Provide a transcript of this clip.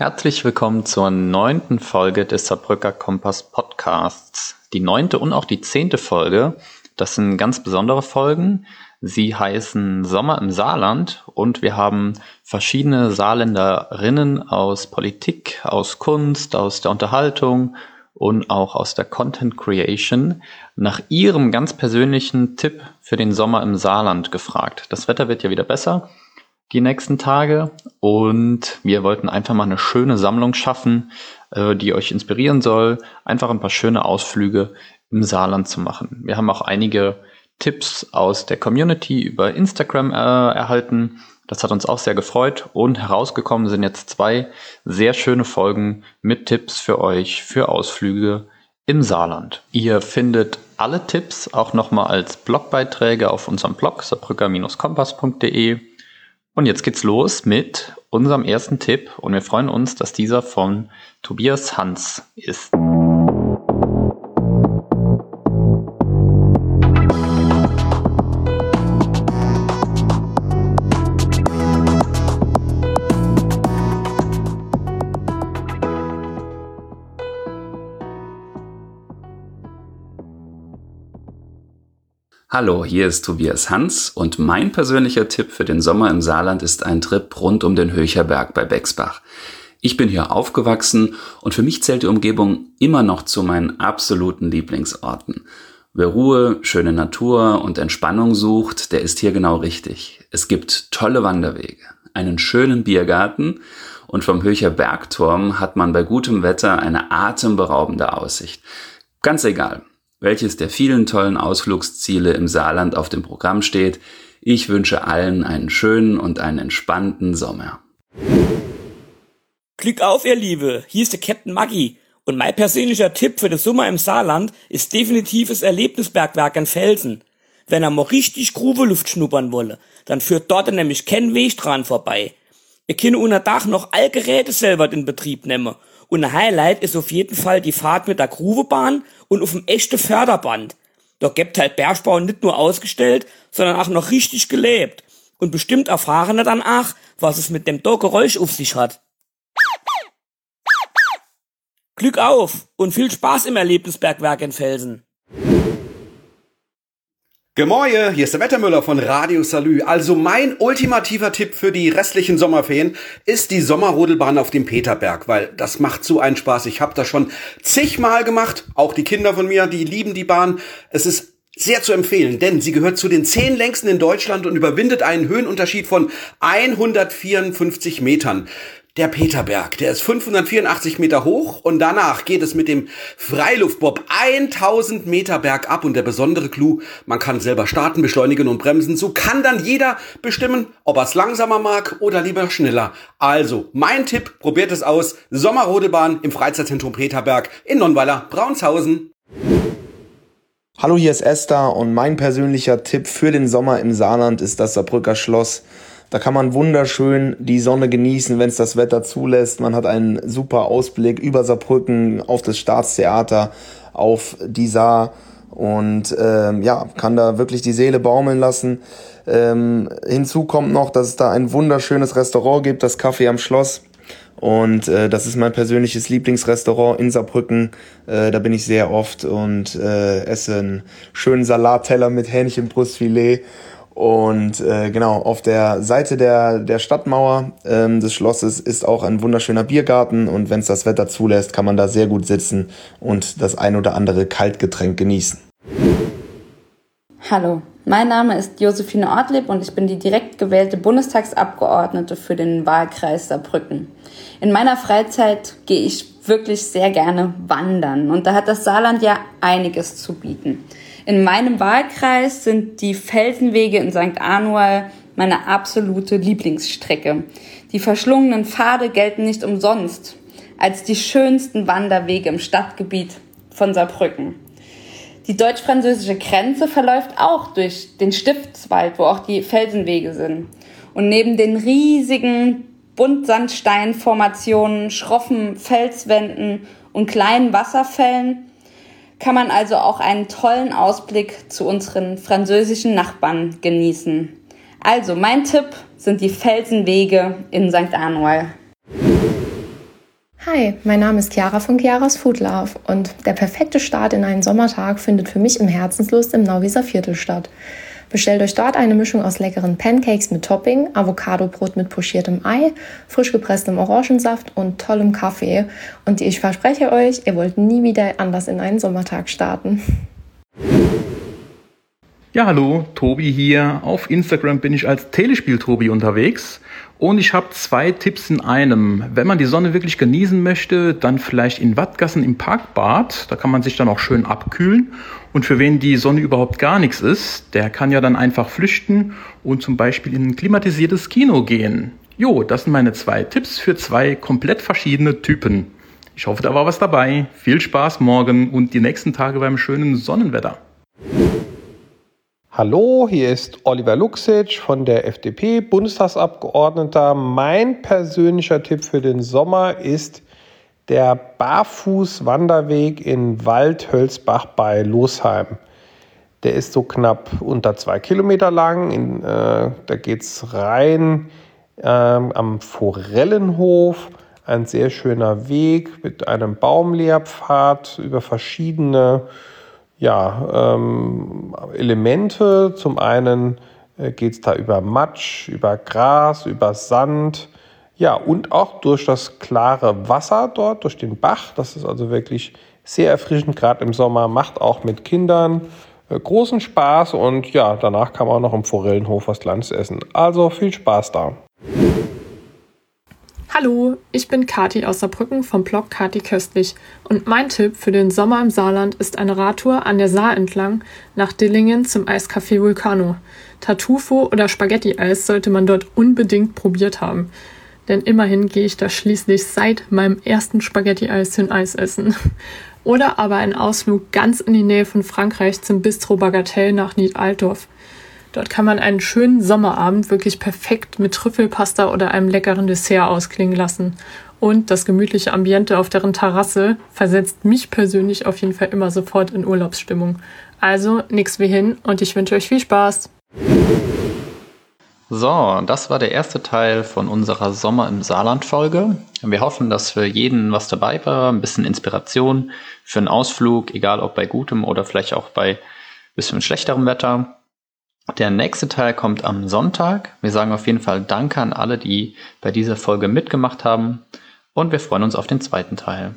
Herzlich willkommen zur neunten Folge des Saarbrücker Kompass Podcasts. Die neunte und auch die zehnte Folge, das sind ganz besondere Folgen. Sie heißen Sommer im Saarland und wir haben verschiedene Saarländerinnen aus Politik, aus Kunst, aus der Unterhaltung und auch aus der Content Creation nach ihrem ganz persönlichen Tipp für den Sommer im Saarland gefragt. Das Wetter wird ja wieder besser die nächsten Tage und wir wollten einfach mal eine schöne Sammlung schaffen, äh, die euch inspirieren soll, einfach ein paar schöne Ausflüge im Saarland zu machen. Wir haben auch einige Tipps aus der Community über Instagram äh, erhalten. Das hat uns auch sehr gefreut und herausgekommen sind jetzt zwei sehr schöne Folgen mit Tipps für euch für Ausflüge im Saarland. Ihr findet alle Tipps auch nochmal als Blogbeiträge auf unserem Blog saarbrücker-kompass.de und jetzt geht's los mit unserem ersten Tipp und wir freuen uns, dass dieser von Tobias Hans ist. Hallo, hier ist Tobias Hans und mein persönlicher Tipp für den Sommer im Saarland ist ein Trip rund um den Höcherberg bei Bexbach. Ich bin hier aufgewachsen und für mich zählt die Umgebung immer noch zu meinen absoluten Lieblingsorten. Wer Ruhe, schöne Natur und Entspannung sucht, der ist hier genau richtig. Es gibt tolle Wanderwege, einen schönen Biergarten und vom Höcher Bergturm hat man bei gutem Wetter eine atemberaubende Aussicht. Ganz egal, welches der vielen tollen Ausflugsziele im Saarland auf dem Programm steht. Ich wünsche allen einen schönen und einen entspannten Sommer. Glück auf, ihr Liebe! Hier ist der Captain Maggi. Und mein persönlicher Tipp für den Sommer im Saarland ist definitiv das Erlebnisbergwerk in Felsen. Wenn er mal richtig Grubeluft schnuppern wolle, dann führt dort nämlich kein Weg dran vorbei. Ihr könnt unter Dach noch all Geräte selber in Betrieb nehmen und ein Highlight ist auf jeden Fall die Fahrt mit der Gruvebahn und auf dem echten Förderband. Da gibt halt Bergbau nicht nur ausgestellt, sondern auch noch richtig gelebt. Und bestimmt erfahren dann auch, was es mit dem Geräusch auf sich hat. Glück auf und viel Spaß im Erlebnisbergwerk in Felsen. Gemäue, hier ist der Wettermüller von Radio Salü. Also mein ultimativer Tipp für die restlichen Sommerferien ist die Sommerrodelbahn auf dem Peterberg, weil das macht so einen Spaß. Ich habe das schon zigmal gemacht, auch die Kinder von mir, die lieben die Bahn. Es ist sehr zu empfehlen, denn sie gehört zu den zehn längsten in Deutschland und überwindet einen Höhenunterschied von 154 Metern der Peterberg. Der ist 584 Meter hoch und danach geht es mit dem Freiluftbob 1000 Meter bergab und der besondere Clou, man kann selber starten, beschleunigen und bremsen. So kann dann jeder bestimmen, ob er es langsamer mag oder lieber schneller. Also, mein Tipp, probiert es aus. Sommerrodelbahn im Freizeitzentrum Peterberg in Nonnweiler, Braunshausen. Hallo, hier ist Esther und mein persönlicher Tipp für den Sommer im Saarland ist das Saarbrücker Schloss. Da kann man wunderschön die Sonne genießen, wenn es das Wetter zulässt. Man hat einen super Ausblick über Saarbrücken auf das Staatstheater, auf die Saar und ähm, ja, kann da wirklich die Seele baumeln lassen. Ähm, hinzu kommt noch, dass es da ein wunderschönes Restaurant gibt, das Café am Schloss. Und äh, das ist mein persönliches Lieblingsrestaurant in Saarbrücken. Äh, da bin ich sehr oft und äh, esse einen schönen Salatteller mit Hähnchenbrustfilet und äh, genau, auf der Seite der, der Stadtmauer ähm, des Schlosses ist auch ein wunderschöner Biergarten und wenn es das Wetter zulässt, kann man da sehr gut sitzen und das ein oder andere Kaltgetränk genießen. Hallo, mein Name ist Josephine Ortlieb und ich bin die direkt gewählte Bundestagsabgeordnete für den Wahlkreis Saarbrücken. In meiner Freizeit gehe ich wirklich sehr gerne wandern und da hat das Saarland ja einiges zu bieten. In meinem Wahlkreis sind die Felsenwege in St. Anual meine absolute Lieblingsstrecke. Die verschlungenen Pfade gelten nicht umsonst als die schönsten Wanderwege im Stadtgebiet von Saarbrücken. Die deutsch-französische Grenze verläuft auch durch den Stiftswald, wo auch die Felsenwege sind. Und neben den riesigen Buntsandsteinformationen, schroffen Felswänden und kleinen Wasserfällen kann man also auch einen tollen Ausblick zu unseren französischen Nachbarn genießen. Also mein Tipp sind die Felsenwege in St. Anual. Hi, mein Name ist Chiara von Chiaras Food Love und der perfekte Start in einen Sommertag findet für mich im Herzenslust im Nauwieser Viertel statt. Bestellt euch dort eine Mischung aus leckeren Pancakes mit Topping, Avocadobrot mit pochiertem Ei, frisch gepresstem Orangensaft und tollem Kaffee. Und ich verspreche euch, ihr wollt nie wieder anders in einen Sommertag starten. Ja, hallo, Tobi hier. Auf Instagram bin ich als Telespiel-Tobi unterwegs und ich habe zwei Tipps in einem. Wenn man die Sonne wirklich genießen möchte, dann vielleicht in Wattgassen im Parkbad. Da kann man sich dann auch schön abkühlen. Und für wen die Sonne überhaupt gar nichts ist, der kann ja dann einfach flüchten und zum Beispiel in ein klimatisiertes Kino gehen. Jo, das sind meine zwei Tipps für zwei komplett verschiedene Typen. Ich hoffe, da war was dabei. Viel Spaß morgen und die nächsten Tage beim schönen Sonnenwetter. Hallo, hier ist Oliver Luxic von der FDP, Bundestagsabgeordneter. Mein persönlicher Tipp für den Sommer ist der Barfußwanderweg in Waldhölzbach bei Losheim. Der ist so knapp unter zwei Kilometer lang. In, äh, da geht es rein äh, am Forellenhof. Ein sehr schöner Weg mit einem Baumlehrpfad über verschiedene ja, ähm, Elemente. Zum einen äh, geht es da über Matsch, über Gras, über Sand. Ja, und auch durch das klare Wasser dort, durch den Bach. Das ist also wirklich sehr erfrischend, gerade im Sommer. Macht auch mit Kindern äh, großen Spaß. Und ja, danach kann man auch noch im Forellenhof was Kleines essen. Also viel Spaß da. Hallo, ich bin Kati aus Saarbrücken vom Blog Kati Köstlich und mein Tipp für den Sommer im Saarland ist eine Radtour an der Saar entlang nach Dillingen zum Eiscafé Vulcano. Tartufo oder Spaghetti-Eis sollte man dort unbedingt probiert haben. Denn immerhin gehe ich da schließlich seit meinem ersten Spaghetti-Eis hin Eis essen. Oder aber ein Ausflug ganz in die Nähe von Frankreich zum Bistro Bagatelle nach Nied-Altdorf. Dort kann man einen schönen Sommerabend wirklich perfekt mit Trüffelpasta oder einem leckeren Dessert ausklingen lassen. Und das gemütliche Ambiente auf deren Terrasse versetzt mich persönlich auf jeden Fall immer sofort in Urlaubsstimmung. Also nix wie hin und ich wünsche euch viel Spaß. So, das war der erste Teil von unserer Sommer im Saarland Folge. Wir hoffen, dass für jeden was dabei war, ein bisschen Inspiration für einen Ausflug, egal ob bei gutem oder vielleicht auch bei bisschen schlechterem Wetter. Der nächste Teil kommt am Sonntag. Wir sagen auf jeden Fall Danke an alle, die bei dieser Folge mitgemacht haben. Und wir freuen uns auf den zweiten Teil.